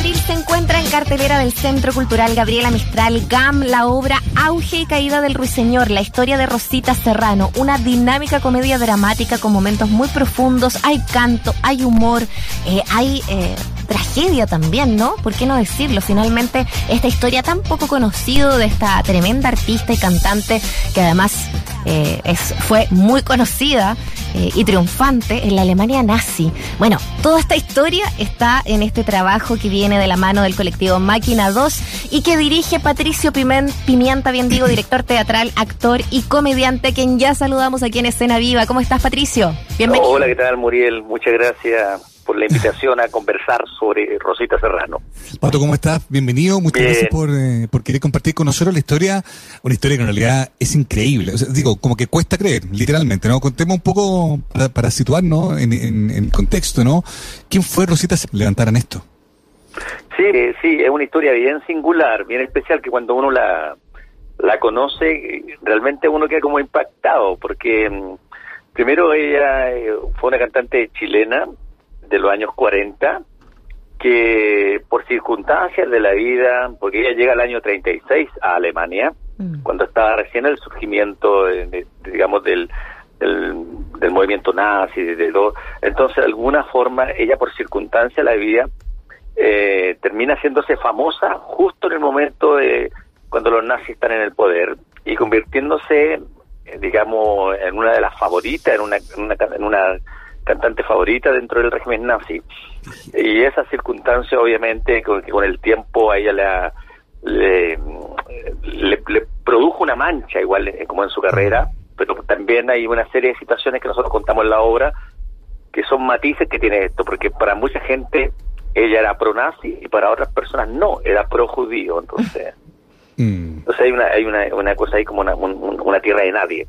abril se encuentra en cartelera del Centro Cultural Gabriela Mistral. GAM la obra Auge y Caída del Ruiseñor, la historia de Rosita Serrano, una dinámica comedia dramática con momentos muy profundos, hay canto, hay humor, eh, hay eh, tragedia también, ¿no? ¿Por qué no decirlo? Finalmente, esta historia tan poco conocida de esta tremenda artista y cantante que además eh, es, fue muy conocida eh, y triunfante en la Alemania nazi. Bueno, toda esta historia está en este trabajo que viene de la mano del colectivo Máquina 2 y que dirige Patricio Pimienta, bien digo, director teatral, actor y comediante, quien ya saludamos aquí en Escena Viva. ¿Cómo estás, Patricio? Bienvenido. Hola, ¿qué tal, Muriel? Muchas gracias por la invitación a conversar sobre Rosita Serrano. Pato, ¿cómo estás? Bienvenido. Muchas gracias eh, por, querer compartir con nosotros la historia, una historia que en realidad es increíble. digo, como que cuesta creer, literalmente, ¿no? Contemos un poco para, situarnos en, el contexto, ¿no? ¿Quién fue Rosita que levantaran esto? Sí, eh, sí, es una historia bien singular, bien especial, que cuando uno la, la conoce, realmente uno queda como impactado, porque mm, primero ella eh, fue una cantante chilena, de los años 40, que por circunstancias de la vida, porque ella llega al año 36 a Alemania, mm. cuando estaba recién el surgimiento, digamos, del, del, movimiento nazi, de, entonces de alguna forma ella por circunstancias de la vida eh, termina haciéndose famosa justo en el momento de cuando los nazis están en el poder y convirtiéndose, eh, digamos, en una de las favoritas, en una, en una, en una cantante favorita dentro del régimen nazi. Y esa circunstancia, obviamente, con, con el tiempo a ella la, le, le, produjo una mancha, igual eh, como en su carrera, pero también hay una serie de situaciones que nosotros contamos en la obra que son matices que tiene esto, porque para mucha gente ella era pro-nazi y para otras personas no, era pro-judío, entonces... Mm. Entonces hay una, hay una, una cosa ahí como una, una tierra de nadie.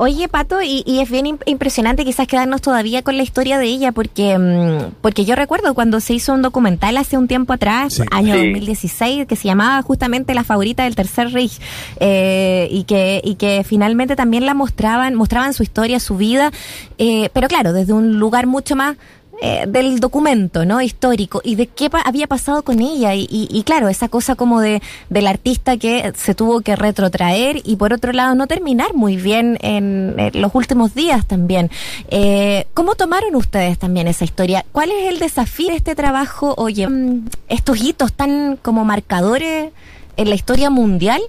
Oye, Pato, y, es bien impresionante quizás quedarnos todavía con la historia de ella, porque, mm, porque yo recuerdo cuando se hizo un documental hace un tiempo atrás, año 2016, que se llamaba justamente La favorita del Tercer Reich, eh, y, que, y que finalmente también la mostraban, mostraban su historia, su vida, eh, pero claro, desde un lugar mucho más eh, del documento, ¿no? Histórico y de qué había pasado con ella y, claro, esa cosa como de del artista que se tuvo que retrotraer y por otro lado no terminar muy bien en, los últimos días también. Eh, ¿Cómo tomaron ustedes también esa historia? ¿Cuál es el desafío de este trabajo? Oye, mm, estos hitos tan como marcadores en la historia mundial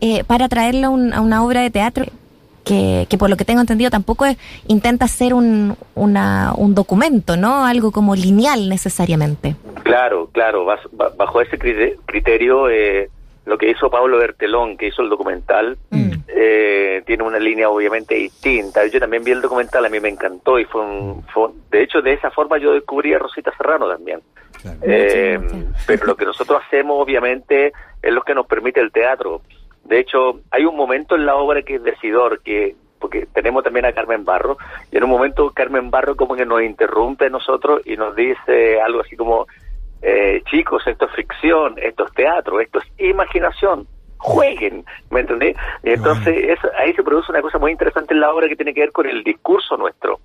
eh, para traerlo a una obra de teatro que, por lo que tengo entendido tampoco intenta ser un, un documento, ¿no? Algo como lineal necesariamente. Claro, claro, bajo ese criterio, eh, lo que hizo Pablo Bertelón, que hizo el documental, mm. eh, tiene una línea obviamente distinta. Yo también vi el documental, a mí me encantó y fue un... de hecho, de esa forma yo descubrí a Rosita Serrano también. Eh, pero lo que nosotros hacemos obviamente es lo que nos permite el teatro. De hecho, hay un momento en la obra que es decidor, que porque tenemos también a Carmen Barro, y en un momento Carmen Barro como que nos interrumpe a nosotros y nos dice algo así como, eh, chicos, esto es ficción, esto es teatro, esto es imaginación, jueguen, ¿me entendés? Y entonces ahí se produce una cosa muy interesante en la obra que tiene que ver con el discurso nuestro.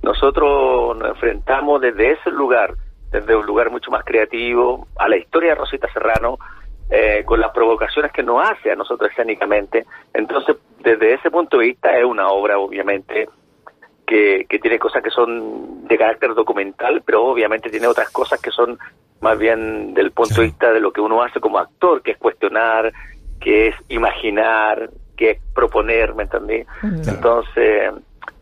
Nosotros nos enfrentamos desde ese lugar, desde un lugar mucho más creativo, a la historia de Rosita Serrano, eh, con las provocaciones que nos hace a nosotros escénicamente. Entonces, desde ese punto de vista, es una obra, obviamente, que, que tiene cosas que son de carácter documental, pero obviamente tiene otras cosas que son más bien del punto de vista de lo que uno hace como actor, que es cuestionar, que es imaginar, que es proponer, ¿me entendí? Entonces,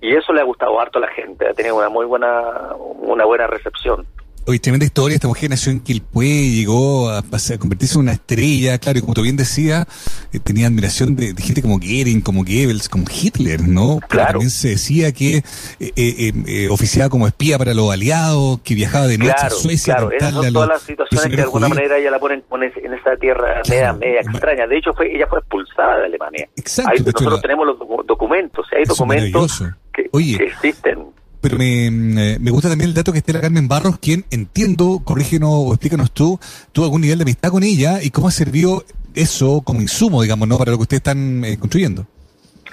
y eso le ha gustado harto a la gente, ha tenido una muy buena, una buena recepción. Oye, tremenda historia. Esta mujer nació en Quilpué, llegó a, a, convertirse en una estrella, claro, y como tú bien decías, eh, tenía admiración de, gente como Goering, como Goebbels, como Hitler, ¿no? claro. también se decía que eh, eh, oficiaba como espía para los aliados, que viajaba de noche a Suecia. Claro, esas son todas las situaciones que de alguna manera ella la ponen en esa tierra media, extraña. De hecho, fue, ella fue expulsada de Alemania. Exacto. nosotros tenemos los documentos, hay documentos que, que existen pero me, eh, me, gusta también el dato que esté la Carmen Barros, quien entiendo, corrígenos o explícanos tú, tuvo algún nivel de amistad con ella y cómo servido eso como insumo, digamos, ¿no? Para lo que ustedes están eh, construyendo.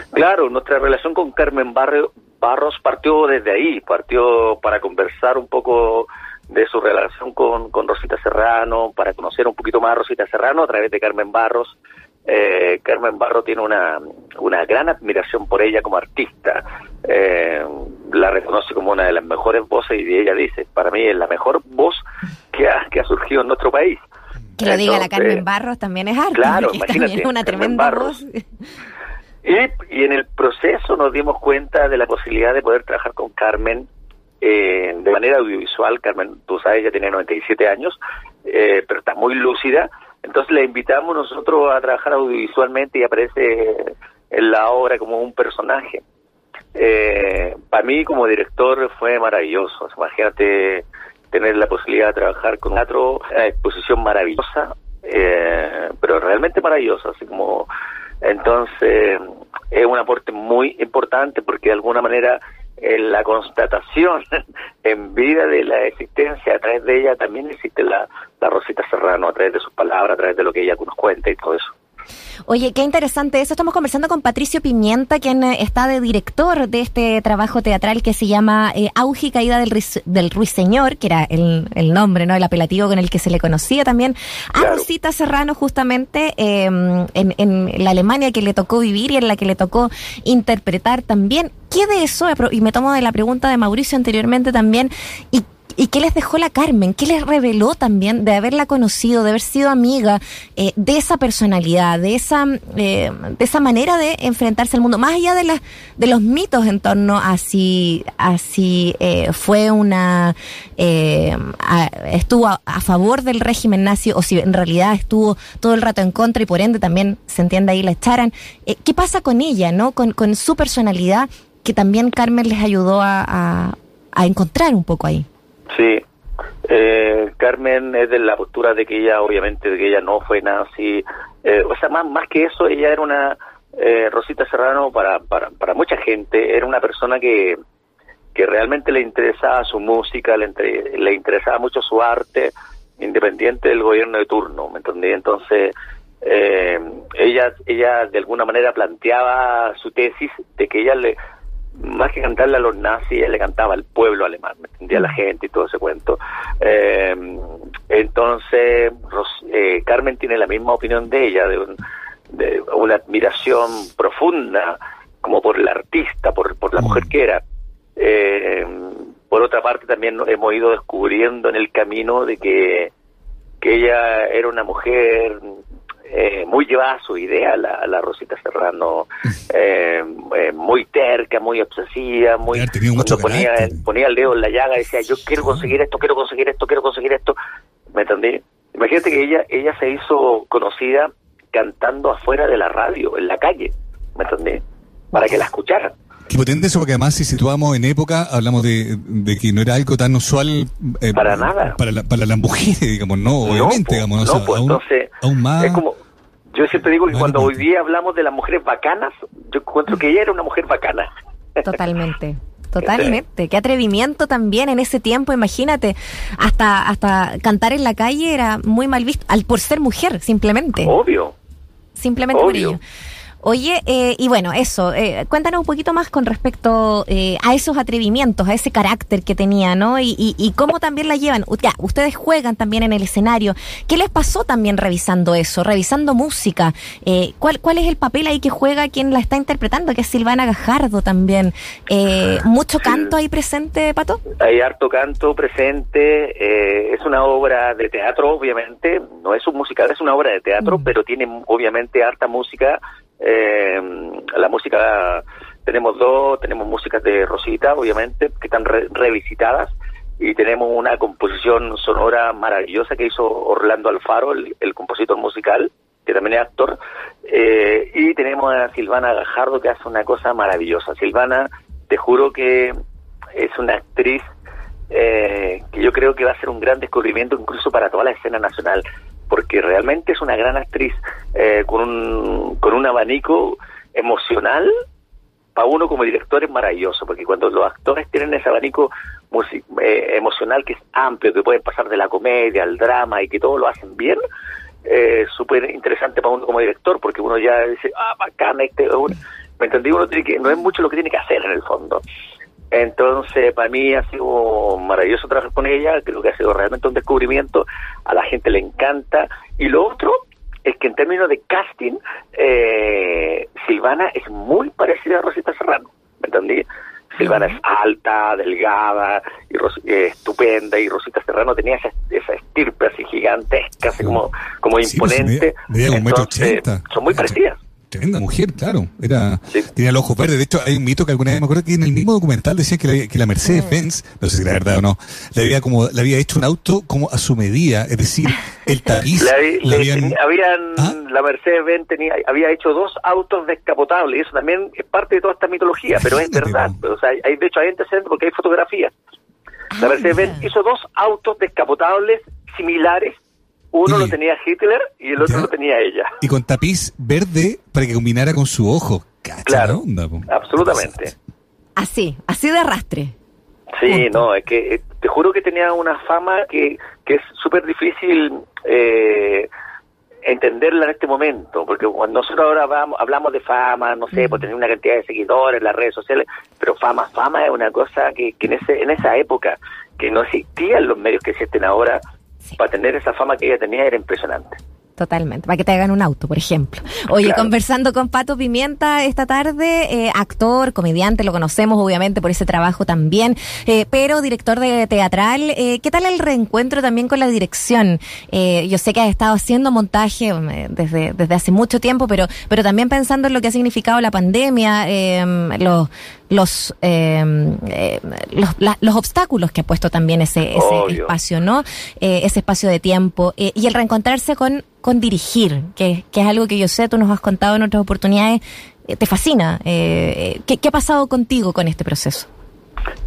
Claro, nuestra relación con Carmen Barros partió desde ahí, partió para conversar un poco de su relación con, con Rosita Serrano, para conocer un poquito más a Rosita Serrano a través de Carmen Barros. Eh, Carmen Barro tiene una, una gran admiración por ella como artista. Eh, la reconoce como una de las mejores voces y ella dice, para mí es la mejor voz que ha, que ha surgido en nuestro país. Que lo diga la Carmen Barros también es arte. Claro, imagínate. una tremenda voz. Y, y, en el proceso nos dimos cuenta de la posibilidad de poder trabajar con Carmen eh, de manera audiovisual. Carmen, tú sabes, ella tiene 97 años, eh, pero está muy lúcida. Entonces la invitamos nosotros a trabajar audiovisualmente y aparece en la obra como un personaje. Eh, para mí como director fue maravilloso. Imagínate tener la posibilidad de trabajar con teatro, una exposición maravillosa, eh, pero realmente maravillosa, así como entonces es un aporte muy importante porque de alguna manera en la constatación en vida de la existencia, a través de ella también existe la, la Rosita Serrano, a través de sus palabras, a través de lo que ella nos cuenta y todo eso. Oye, qué interesante eso. Estamos conversando con Patricio Pimienta, quien eh, está de director de este trabajo teatral que se llama eh, Auge y Caída del, del Ruiseñor, que era el, el, nombre, ¿no? El apelativo con el que se le conocía también a Rosita Serrano, justamente em, en, en la Alemania que le tocó vivir y en la que le tocó interpretar también. ¿Qué de eso? Y me tomo de la pregunta de Mauricio anteriormente también. ¿Y ¿Y qué les dejó la Carmen? ¿Qué les reveló también de haberla conocido, de haber sido amiga eh, de esa personalidad, de esa, eh, de esa manera de enfrentarse al mundo? Más allá de, los mitos en torno a si, eh, fue una. estuvo a, favor del régimen nazi o si en realidad estuvo todo el rato en contra y por ende también se entiende ahí la echaran. ¿Qué pasa con ella, no? Con, con, su personalidad que también Carmen les ayudó a encontrar un poco ahí. Eh, Carmen es de la postura de que ella, obviamente, de que ella no fue nazi. Eh, o sea, más, más que eso, ella era una, eh, Rosita Serrano, para, para, para mucha gente, era una persona que, que realmente le interesaba su música, le, le interesaba mucho su arte, independiente del gobierno de turno, ¿me entendí? Entonces, eh, ella, ella de alguna manera planteaba su tesis de que ella le, más que cantarle a los nazis, él le cantaba al pueblo alemán, me entendía la gente y todo ese cuento. Eh, entonces, eh, Carmen tiene la misma opinión de ella, de, de, una admiración profunda, como por el artista, por, por la mujer que era. Eh, por otra parte, también hemos ido descubriendo en el camino de que, que ella era una mujer eh, muy llevada a su idea la, la Rosita Serrano, eh, eh, muy terca, muy obsesiva, muy cuando ponía, ponía el dedo en la llaga decía yo quiero conseguir esto, quiero conseguir esto, quiero conseguir esto, ¿me entendí? Imagínate que ella, ella se hizo conocida cantando afuera de la radio, en la calle, ¿me entendí? Para que la escucharan. Qué potente eso, porque además si situamos en época, hablamos de, que no era algo tan usual. para nada. Para, la, para las mujeres, digamos, no, obviamente, digamos. No, pues, entonces, aún más. Es como, yo siempre digo que cuando hoy día hablamos de las mujeres bacanas, yo encuentro que ella era una mujer bacana. Totalmente. Totalmente, qué atrevimiento también en ese tiempo, imagínate, hasta hasta cantar en la calle era muy mal visto, al por ser mujer, simplemente. Obvio. Simplemente por ello. Oye, eh, y bueno, eso, eh, cuéntanos un poquito más con respecto eh, a esos atrevimientos, a ese carácter que tenía, ¿no? Y, y, cómo también la llevan. Ya, ustedes juegan también en el escenario. ¿Qué les pasó también revisando eso, revisando música? ¿cuál, ¿Cuál es el papel ahí que juega quien la está interpretando, que es Silvana Gajardo también? ¿Mucho canto ahí presente, Pato? Hay harto canto presente. es una obra de teatro, obviamente. No es un musical, es una obra de teatro, mm. pero tiene obviamente harta música eh, la música, tenemos dos, tenemos músicas de Rosita, obviamente, que están revisitadas, y tenemos una composición sonora maravillosa que hizo Orlando Alfaro, el, compositor musical, que también es actor, eh, y tenemos a Silvana Gajardo que hace una cosa maravillosa. Silvana, te juro que es una actriz eh, que yo creo que va a ser un gran descubrimiento incluso para toda la escena nacional porque realmente es una gran actriz eh, con, un, con un abanico emocional. Para uno como director es maravilloso, porque cuando los actores tienen ese abanico eh, emocional que es amplio, que puede pasar de la comedia al drama y que todo lo hacen bien, eh, súper interesante para uno como director, porque uno ya dice, ah, bacán, este, ¿me entendí? Uno que, no es mucho lo que tiene que hacer en el fondo. Entonces, para mí ha sido maravilloso trabajar con ella, creo que ha sido realmente un descubrimiento, a la gente le encanta. Y lo otro es que en términos de casting, eh, Silvana es muy parecida a Rosita Serrano, ¿me entendí? Silvana es alta, delgada, y eh, estupenda, y Rosita Serrano tenía esa, esa estirpe así gigantesca, así como, como pues, imponente. Entonces, son muy parecidas. Tremenda mujer, claro. Era, Tenía los ojos verdes. De hecho, hay un mito que alguna vez me acuerdo que en el mismo documental decían que la, que la Mercedes Benz, no sé si era verdad o no, le había como, le había hecho un auto como a su medida, es decir, el tapiz. habían, ¿Ah? La Mercedes Benz tenía, había hecho dos autos descapotables, y eso también es parte de toda esta mitología, pero es verdad. O sea, hay, de hecho hay antecedentes porque hay fotografías. La ah, Mercedes Benz hizo dos autos descapotables similares uno lo tenía Hitler y el otro lo tenía ella. Y con tapiz verde para que combinara con su ojo. claro, absolutamente. Así, así de arrastre. Sí, no, es que eh, te juro que tenía una fama que, que es súper difícil eh, entenderla en este momento, porque cuando nosotros ahora vamos, hablamos de fama, no sé, por tener una cantidad de seguidores en las redes sociales, pero fama, fama es una cosa que, que en, ese, en esa época, que no existían los medios que existen ahora, para tener esa fama que ella tenía era impresionante. Totalmente, para que te hagan un auto, por ejemplo. Oye, conversando con Pato Pimienta esta tarde, eh, actor, comediante, lo conocemos obviamente por ese trabajo también, eh, pero director de teatral. Eh, ¿Qué tal el reencuentro también con la dirección? yo sé que has estado haciendo montaje desde, desde hace mucho tiempo, pero, pero también pensando en lo que ha significado la pandemia, los, los, los, los, obstáculos que ha puesto también ese, ese espacio, ¿no? ese espacio de tiempo y el reencontrarse con con dirigir, que, es algo que yo sé, tú nos has contado en otras oportunidades, eh, te fascina. Eh, ¿qué, ha pasado contigo con este proceso?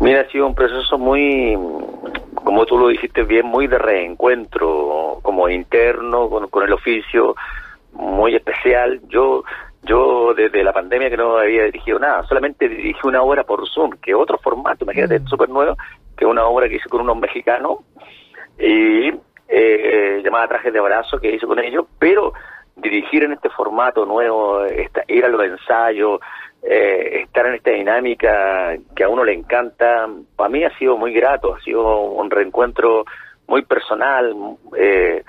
Mira, ha sido un proceso muy, como tú lo dijiste bien, muy de reencuentro, como interno, con, el oficio, muy especial. Yo yo desde la pandemia que no había dirigido nada, solamente dirigí una obra por Zoom, que otro formato, imagínate, mm. súper nuevo, que una obra que hice con unos mexicanos, y eh, llamada Trajes de Abrazo que hice con ellos, pero dirigir en este formato nuevo, ir a los ensayos, eh, estar en esta dinámica que a uno le encanta, para mí ha sido muy grato, ha sido un reencuentro muy personal eh,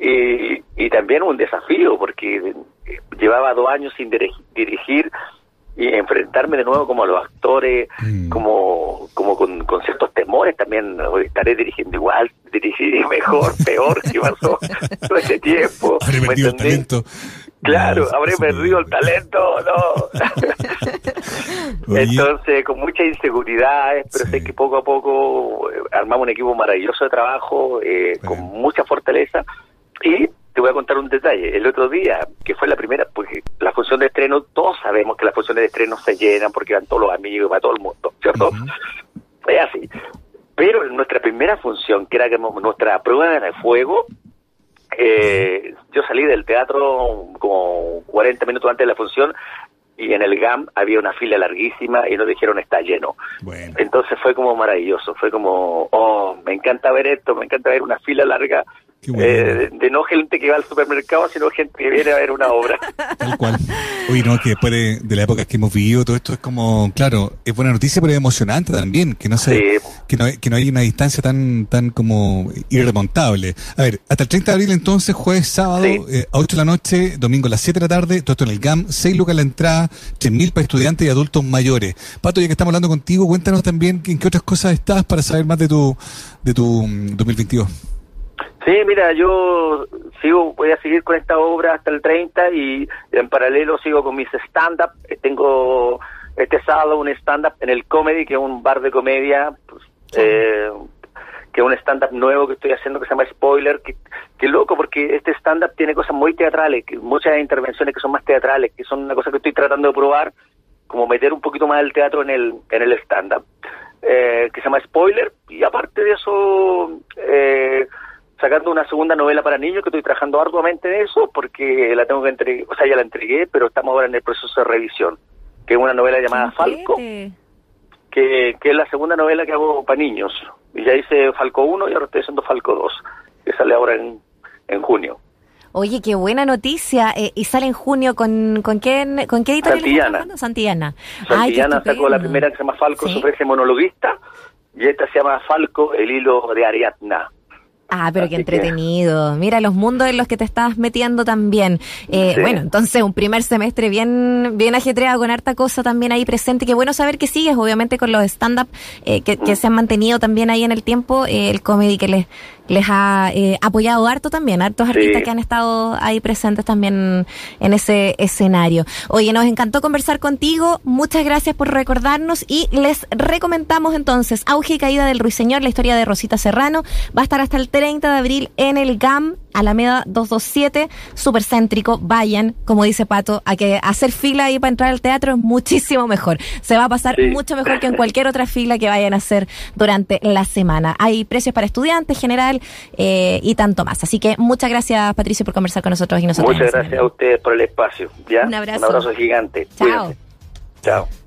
y, y, también un desafío porque llevaba dos años sin dirigir y enfrentarme de nuevo como a los actores, mm. como, como con, ciertos temores también, estaré dirigiendo igual, dirigir mejor, peor, que pasó todo ese tiempo. Habré perdido el talento. Claro, habré perdido el talento, no. Entonces, con muchas inseguridades, pero sé que poco a poco eh, armamos un equipo maravilloso de trabajo, eh, con mucha fortaleza, y te voy a contar un detalle. El otro día, que fue la primera, porque la función de estreno, todos sabemos que las funciones de estreno se llenan porque van todos los amigos, va todo el mundo, ¿cierto? Es así. Pero en nuestra primera función, que era nuestra prueba de fuego, eh, yo salí del teatro como 40 minutos antes de la función y en el GAM había una fila larguísima y nos dijeron está lleno. Entonces fue como maravilloso, fue como, oh, me encanta ver esto, me encanta ver una fila larga eh, de, no gente que va al supermercado, sino gente que viene a ver una obra. Tal cual. Oye, no, que después de, la época que hemos vivido, todo esto es como, claro, es buena noticia, pero es emocionante también, que no se, que no, que no hay una distancia tan, tan como irremontable. A ver, hasta el 30 de abril entonces, jueves, sábado, eh, a 8 de la noche, domingo a las 7 de la tarde, todo esto en el GAM, 6 lucas la entrada, 3.000 para estudiantes y adultos mayores. Pato, ya que estamos hablando contigo, cuéntanos también en qué otras cosas estás para saber más de tu, de tu 2022. Sí, mira, yo sigo, voy a seguir con esta obra hasta el 30 y en paralelo sigo con mis stand-up. Tengo este sábado un stand-up en el Comedy, que es un bar de comedia, pues, eh, que es un stand-up nuevo que estoy haciendo que se llama Spoiler, que, que loco porque este stand-up tiene cosas muy teatrales, que muchas intervenciones que son más teatrales, que son una cosa que estoy tratando de probar, como meter un poquito más el teatro en el, en el stand-up, eh, que se llama Spoiler, y aparte de eso... Eh, sacando una segunda novela para niños que estoy trabajando arduamente en eso porque la tengo que entregar, o sea, ya la entregué, pero estamos ahora en el proceso de revisión, que es una novela llamada Falco, que, que es la segunda novela que hago para niños. Y ya hice Falco 1 y ahora estoy haciendo Falco 2, que sale ahora en, en junio. Oye, qué buena noticia. Eh, y sale en junio con, con, quién, con qué editorial Santillana. Santillana. Santillana sacó la primera que se llama Falco, ¿Sí? ofrece monologuista, y esta se llama Falco, el hilo de Ariadna. Ah, pero qué entretenido. Mira los mundos en los que te estás metiendo también. Eh, Bueno, entonces un primer semestre bien, bien ajetreado con harta cosa también ahí presente. Qué bueno saber que sigues, obviamente, con los stand-up eh, que, que, se han mantenido también ahí en el tiempo, eh, el comedy que les, les ha eh, apoyado harto también, hartos artistas que han estado ahí presentes también en ese escenario. Oye, nos encantó conversar contigo, muchas gracias por recordarnos y les recomendamos entonces Auge y Caída del Ruiseñor, la historia de Rosita Serrano, va a estar hasta el 30 de abril en el GAM, Alameda 227, súper céntrico, vayan, como dice Pato, a que hacer fila ahí para entrar al teatro es muchísimo mejor, se va a pasar mucho mejor que en cualquier otra fila que vayan a hacer durante la semana. Hay precios para estudiantes general, eh, y tanto más. Así que muchas gracias, Patricio, por conversar con nosotros y nosotros. Muchas gracias a ustedes por el espacio. ¿ya? Un abrazo. Un abrazo gigante. Chao. Chao.